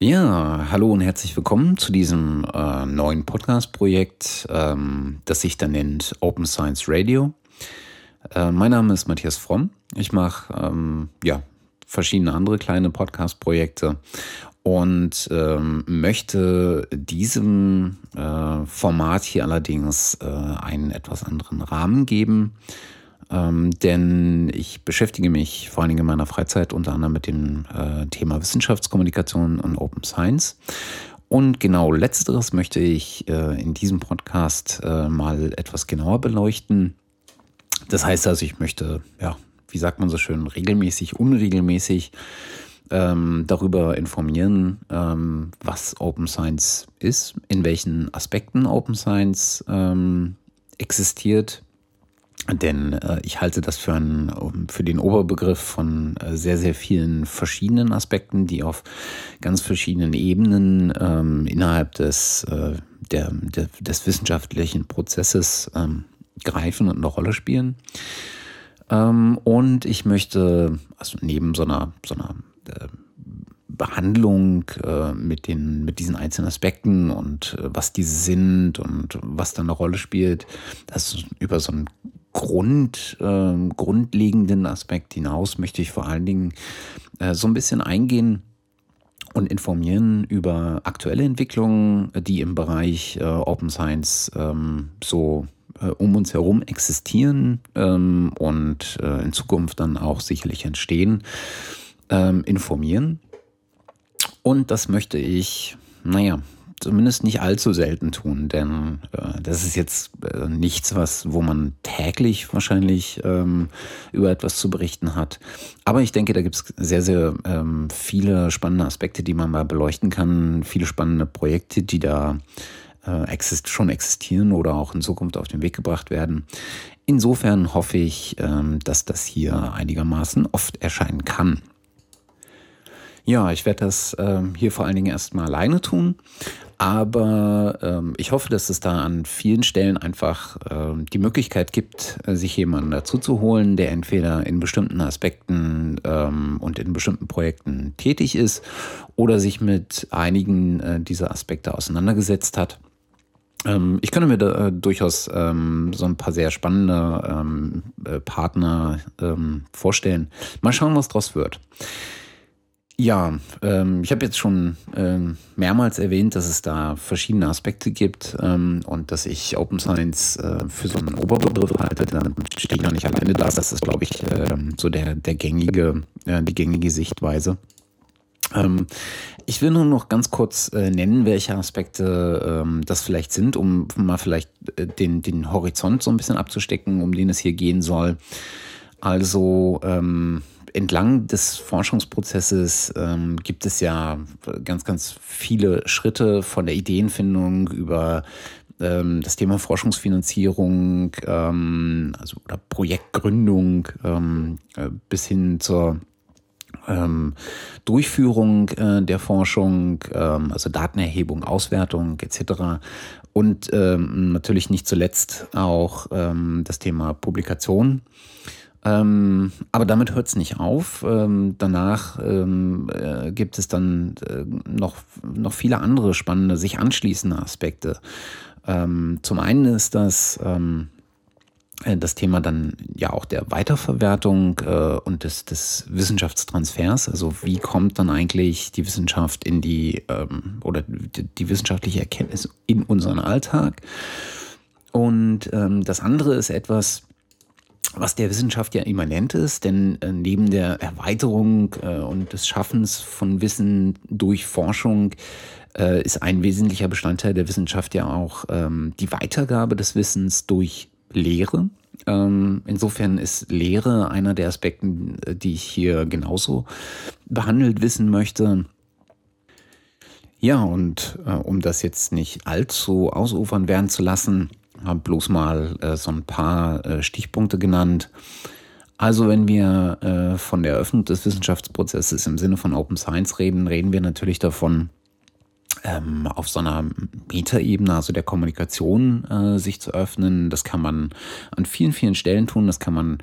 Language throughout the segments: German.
Ja, hallo und herzlich willkommen zu diesem äh, neuen Podcast-Projekt, ähm, das sich dann nennt Open Science Radio. Äh, mein Name ist Matthias Fromm. Ich mache ähm, ja, verschiedene andere kleine Podcast-Projekte und ähm, möchte diesem äh, Format hier allerdings äh, einen etwas anderen Rahmen geben. Ähm, denn ich beschäftige mich vor allen Dingen in meiner Freizeit unter anderem mit dem äh, Thema Wissenschaftskommunikation und Open Science. Und genau letzteres möchte ich äh, in diesem Podcast äh, mal etwas genauer beleuchten. Das heißt also, ich möchte, ja, wie sagt man so schön, regelmäßig, unregelmäßig ähm, darüber informieren, ähm, was Open Science ist, in welchen Aspekten Open Science ähm, existiert, denn äh, ich halte das für, einen, für den Oberbegriff von äh, sehr, sehr vielen verschiedenen Aspekten, die auf ganz verschiedenen Ebenen ähm, innerhalb des, äh, der, der, des wissenschaftlichen Prozesses ähm, greifen und eine Rolle spielen. Ähm, und ich möchte, also neben so einer, so einer äh, Behandlung äh, mit, den, mit diesen einzelnen Aspekten und äh, was diese sind und was da eine Rolle spielt, das über so einen Grund, äh, grundlegenden Aspekt hinaus möchte ich vor allen Dingen äh, so ein bisschen eingehen und informieren über aktuelle Entwicklungen, die im Bereich äh, Open Science ähm, so äh, um uns herum existieren ähm, und äh, in Zukunft dann auch sicherlich entstehen, ähm, informieren. Und das möchte ich, naja, zumindest nicht allzu selten tun, denn äh, das ist jetzt äh, nichts, was, wo man täglich wahrscheinlich ähm, über etwas zu berichten hat. Aber ich denke, da gibt es sehr, sehr ähm, viele spannende Aspekte, die man mal beleuchten kann, viele spannende Projekte, die da äh, exist schon existieren oder auch in Zukunft auf den Weg gebracht werden. Insofern hoffe ich, ähm, dass das hier einigermaßen oft erscheinen kann. Ja, ich werde das ähm, hier vor allen Dingen erstmal alleine tun. Aber ähm, ich hoffe, dass es da an vielen Stellen einfach ähm, die Möglichkeit gibt, äh, sich jemanden dazu zu holen, der entweder in bestimmten Aspekten ähm, und in bestimmten Projekten tätig ist oder sich mit einigen äh, dieser Aspekte auseinandergesetzt hat. Ähm, ich könnte mir da äh, durchaus ähm, so ein paar sehr spannende ähm, äh, Partner ähm, vorstellen. Mal schauen, was draus wird. Ja, ähm, ich habe jetzt schon ähm, mehrmals erwähnt, dass es da verschiedene Aspekte gibt ähm, und dass ich Open Science äh, für so einen Oberbegriff halte. Dann stehe ich noch nicht alleine da. Das ist, glaube ich, äh, so der, der gängige, äh, die gängige Sichtweise. Ähm, ich will nur noch ganz kurz äh, nennen, welche Aspekte ähm, das vielleicht sind, um mal vielleicht äh, den, den Horizont so ein bisschen abzustecken, um den es hier gehen soll. Also ähm, entlang des Forschungsprozesses ähm, gibt es ja ganz, ganz viele Schritte von der Ideenfindung über ähm, das Thema Forschungsfinanzierung, ähm, also oder Projektgründung ähm, äh, bis hin zur ähm, Durchführung äh, der Forschung, ähm, also Datenerhebung, Auswertung etc. Und natürlich nicht zuletzt auch das Thema Publikation. Ähm, aber damit hört es nicht auf. Ähm, danach ähm, äh, gibt es dann äh, noch, noch viele andere spannende, sich anschließende Aspekte. Ähm, zum einen ist das ähm, äh, das Thema dann ja auch der Weiterverwertung äh, und des, des Wissenschaftstransfers. Also wie kommt dann eigentlich die Wissenschaft in die ähm, oder die, die, wissenschaftliche Erkenntnis in unseren Alltag? Und das andere ist etwas, was der Wissenschaft ja immanent ist, denn äh, neben der Erweiterung äh, und des Schaffens von Wissen durch Forschung äh, ist ein wesentlicher Bestandteil der Wissenschaft ja auch ähm, die Weitergabe des Wissens durch Lehre. Ähm, insofern ist Lehre einer der Aspekte, äh, die ich hier genauso behandelt wissen möchte. Ja, und um das jetzt nicht allzu ausufern werden zu lassen, habe bloß mal äh, so ein paar äh, Stichpunkte genannt. Also wenn wir äh, von der Eröffnung des Wissenschaftsprozesses im Sinne von Open Science reden, reden wir natürlich davon, ähm, auf so einer Metaebene, also der Kommunikation, äh, sich zu öffnen. Das kann man an vielen, vielen Stellen tun. Das kann man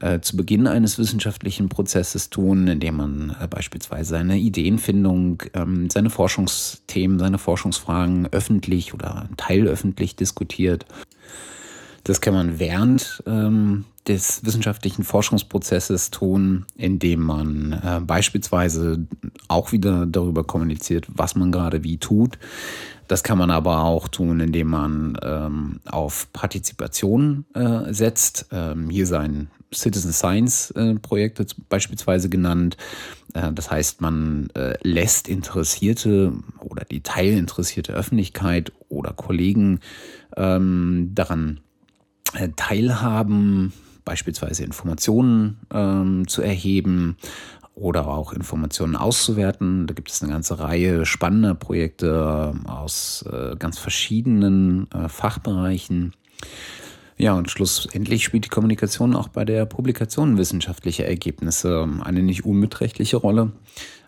äh, zu Beginn eines wissenschaftlichen Prozesses tun, indem man äh, beispielsweise seine Ideenfindung, ähm, seine Forschungsthemen, seine Forschungsfragen öffentlich oder teilöffentlich diskutiert. Das kann man während ähm, des wissenschaftlichen Forschungsprozesses tun, indem man äh, beispielsweise auch wieder darüber kommuniziert, was man gerade wie tut. Das kann man aber auch tun, indem man ähm, auf Partizipation äh, setzt. Ähm, hier seien Citizen Science äh, Projekte beispielsweise genannt. Äh, das heißt, man äh, lässt Interessierte oder die teilinteressierte Öffentlichkeit oder Kollegen ähm, daran teilhaben, beispielsweise Informationen ähm, zu erheben oder auch Informationen auszuwerten. Da gibt es eine ganze Reihe spannender Projekte aus äh, ganz verschiedenen äh, Fachbereichen. Ja, und schlussendlich spielt die Kommunikation auch bei der Publikation wissenschaftlicher Ergebnisse eine nicht unbeträchtliche Rolle.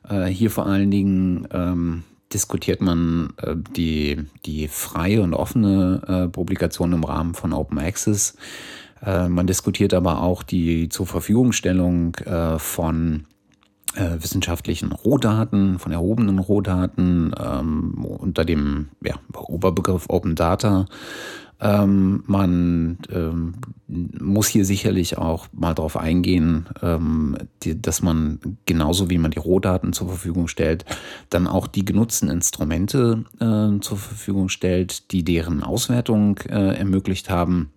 Äh, hier vor allen Dingen ähm, diskutiert man äh, die, die freie und offene äh, Publikation im Rahmen von Open Access. Äh, man diskutiert aber auch die zur Verfügungstellung äh, von äh, wissenschaftlichen Rohdaten, von erhobenen Rohdaten ähm, unter dem ja, Oberbegriff Open Data. Ähm, man ähm, muss hier sicherlich auch mal darauf eingehen, ähm, die, dass man genauso wie man die Rohdaten zur Verfügung stellt, dann auch die genutzten Instrumente äh, zur Verfügung stellt, die deren Auswertung äh, ermöglicht haben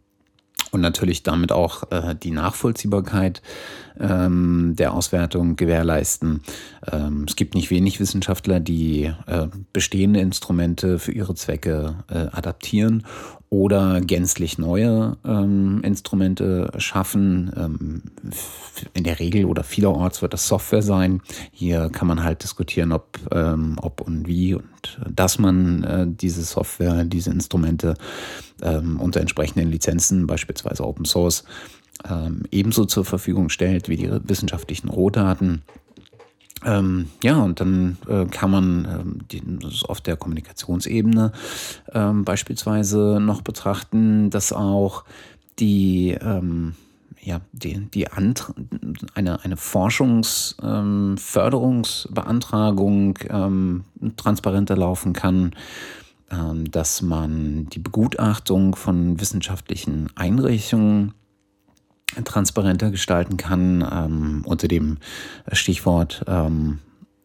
und natürlich damit auch äh, die Nachvollziehbarkeit ähm, der Auswertung gewährleisten. Ähm, es gibt nicht wenig Wissenschaftler, die äh, bestehende Instrumente für ihre Zwecke äh, adaptieren oder gänzlich neue ähm, Instrumente schaffen. Ähm, in der Regel oder vielerorts wird das Software sein. Hier kann man halt diskutieren, ob, ähm, ob und wie und dass man äh, diese Software, diese Instrumente ähm, unter entsprechenden Lizenzen, beispielsweise Open Source, ähm, ebenso zur Verfügung stellt wie die wissenschaftlichen Rohdaten. Ähm, ja, und dann äh, kann man ähm, die, auf der Kommunikationsebene ähm, beispielsweise noch betrachten, dass auch die, ähm, ja, die, die Ant eine, eine Forschungsförderungsbeantragung ähm, ähm, transparenter laufen kann, dass man die Begutachtung von wissenschaftlichen Einrichtungen transparenter gestalten kann ähm, unter dem Stichwort ähm,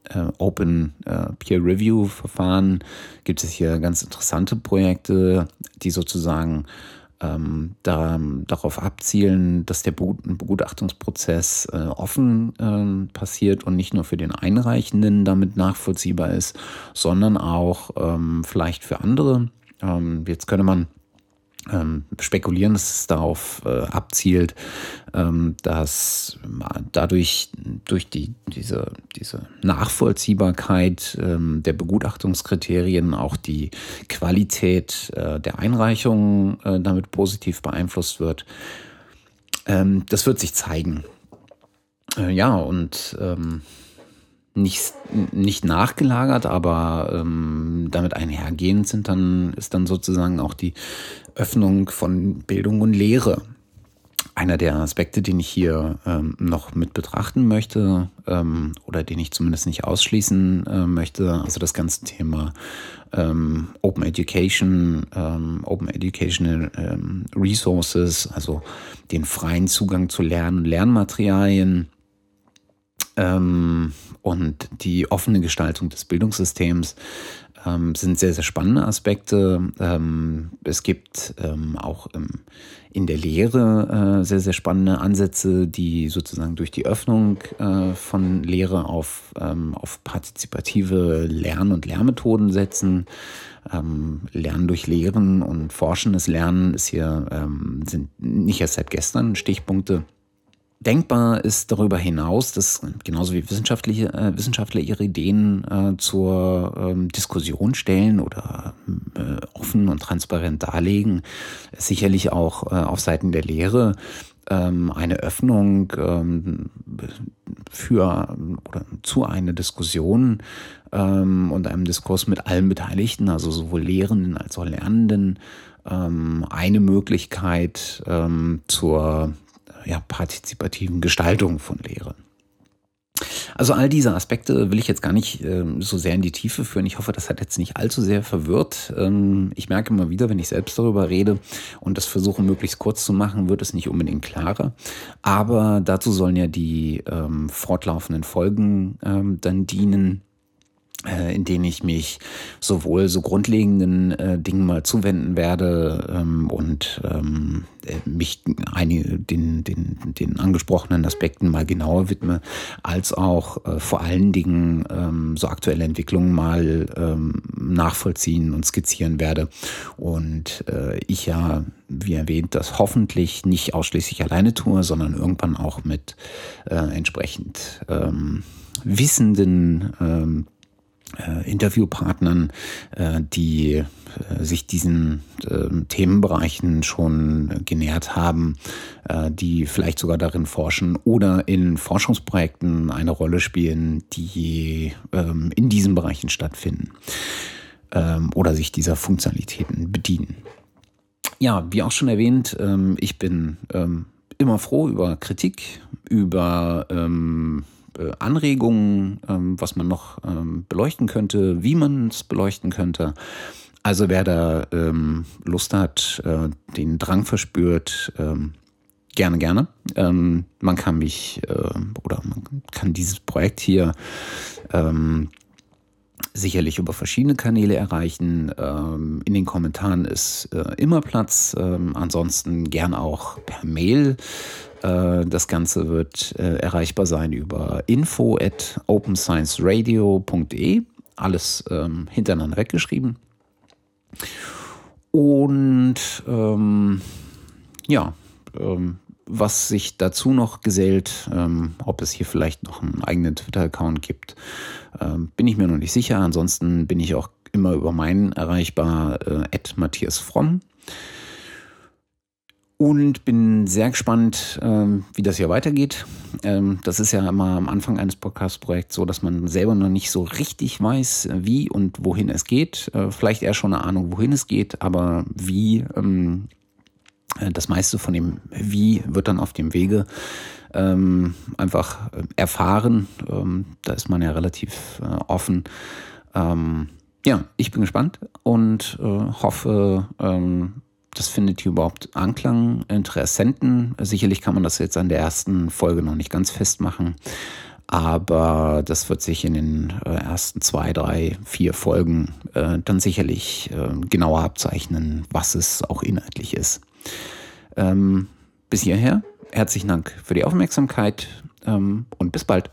äh, Open äh, Peer Review Verfahren gibt es hier ganz interessante Projekte, die sozusagen ähm, da, darauf abzielen, dass der Begutachtungsprozess äh, offen äh, passiert und nicht nur für den Einreichenden damit nachvollziehbar ist, sondern auch ähm, vielleicht für andere. Ähm, jetzt könnte man ähm, spekulieren, dass es darauf äh, abzielt, ähm, dass dadurch durch die, diese, diese Nachvollziehbarkeit ähm, der Begutachtungskriterien auch die Qualität äh, der Einreichung äh, damit positiv beeinflusst wird. Ähm, das wird sich zeigen. Äh, ja, und ähm, nicht, nicht nachgelagert, aber ähm, damit einhergehend sind dann, ist dann sozusagen auch die Öffnung von Bildung und Lehre. Einer der Aspekte, den ich hier ähm, noch mit betrachten möchte ähm, oder den ich zumindest nicht ausschließen äh, möchte, also das ganze Thema ähm, Open Education, ähm, Open Educational ähm, Resources, also den freien Zugang zu Lern- und Lernmaterialien ähm, und die offene Gestaltung des Bildungssystems ähm, sind sehr, sehr spannende Aspekte. Ähm, es gibt ähm, auch in der Lehre äh, sehr, sehr spannende Ansätze, die sozusagen durch die Öffnung äh, von Lehre auf, ähm, auf partizipative Lern- und Lehrmethoden setzen. Ähm, Lernen durch Lehren und forschendes Lernen ist hier, sind nicht erst seit gestern Stichpunkte Denkbar ist darüber hinaus, dass genauso wie wissenschaftliche, äh, Wissenschaftler ihre Ideen äh, zur ähm, Diskussion stellen oder äh, offen und transparent darlegen, sicherlich auch äh, auf Seiten der Lehre ähm, eine Öffnung ähm, für oder zu einer Diskussion ähm, und einem Diskurs mit allen Beteiligten, also sowohl Lehrenden als auch Lernenden, ähm, eine Möglichkeit ähm, zur ja, partizipativen Gestaltung von Lehre. Also all diese Aspekte will ich jetzt gar nicht ähm, so sehr in die Tiefe führen. Ich hoffe, das hat jetzt nicht allzu sehr verwirrt. Ähm, ich merke immer wieder, wenn ich selbst darüber rede und das versuche möglichst kurz zu machen, wird es nicht unbedingt klarer. Aber dazu sollen ja die ähm, fortlaufenden Folgen ähm, dann dienen in denen ich mich sowohl so grundlegenden äh, Dingen mal zuwenden werde ähm, und ähm, äh, mich einige, den, den, den angesprochenen Aspekten mal genauer widme, als auch äh, vor allen Dingen ähm, so aktuelle Entwicklungen mal ähm, nachvollziehen und skizzieren werde. Und äh, ich ja, wie erwähnt, das hoffentlich nicht ausschließlich alleine tue, sondern irgendwann auch mit äh, entsprechend ähm, wissenden ähm, äh, Interviewpartnern, äh, die äh, sich diesen äh, Themenbereichen schon genährt haben, äh, die vielleicht sogar darin forschen oder in Forschungsprojekten eine Rolle spielen, die ähm, in diesen Bereichen stattfinden ähm, oder sich dieser Funktionalitäten bedienen. Ja, wie auch schon erwähnt, ähm, ich bin ähm, immer froh über Kritik, über ähm, Anregungen, ähm, was man noch ähm, beleuchten könnte, wie man es beleuchten könnte. Also wer da ähm, Lust hat, äh, den Drang verspürt, gerne, gerne. Man kann mich äh, oder man kann dieses Projekt hier sicherlich über verschiedene Kanäle erreichen. Ähm, in den Kommentaren ist äh, immer Platz. Ähm, ansonsten gern auch per Mail. Äh, das Ganze wird äh, erreichbar sein über info at openscienceradio.de. Alles ähm, hintereinander weggeschrieben. Und ähm, ja, ähm, was sich dazu noch gesellt, ähm, ob es hier vielleicht noch einen eigenen Twitter-Account gibt, ähm, bin ich mir noch nicht sicher. Ansonsten bin ich auch immer über meinen erreichbar, äh, Matthias Fromm. Und bin sehr gespannt, ähm, wie das hier weitergeht. Ähm, das ist ja immer am Anfang eines Podcast-Projekts so, dass man selber noch nicht so richtig weiß, wie und wohin es geht. Äh, vielleicht eher schon eine Ahnung, wohin es geht, aber wie, ähm, äh, das meiste von dem Wie wird dann auf dem Wege ähm, einfach äh, erfahren. Ähm, da ist man ja relativ äh, offen. Ähm, ja, ich bin gespannt und äh, hoffe, ähm, das findet hier überhaupt Anklang, Interessenten. Sicherlich kann man das jetzt an der ersten Folge noch nicht ganz festmachen, aber das wird sich in den äh, ersten zwei, drei, vier Folgen äh, dann sicherlich äh, genauer abzeichnen, was es auch inhaltlich ist. Ähm, bis hierher, herzlichen Dank für die Aufmerksamkeit ähm, und bis bald.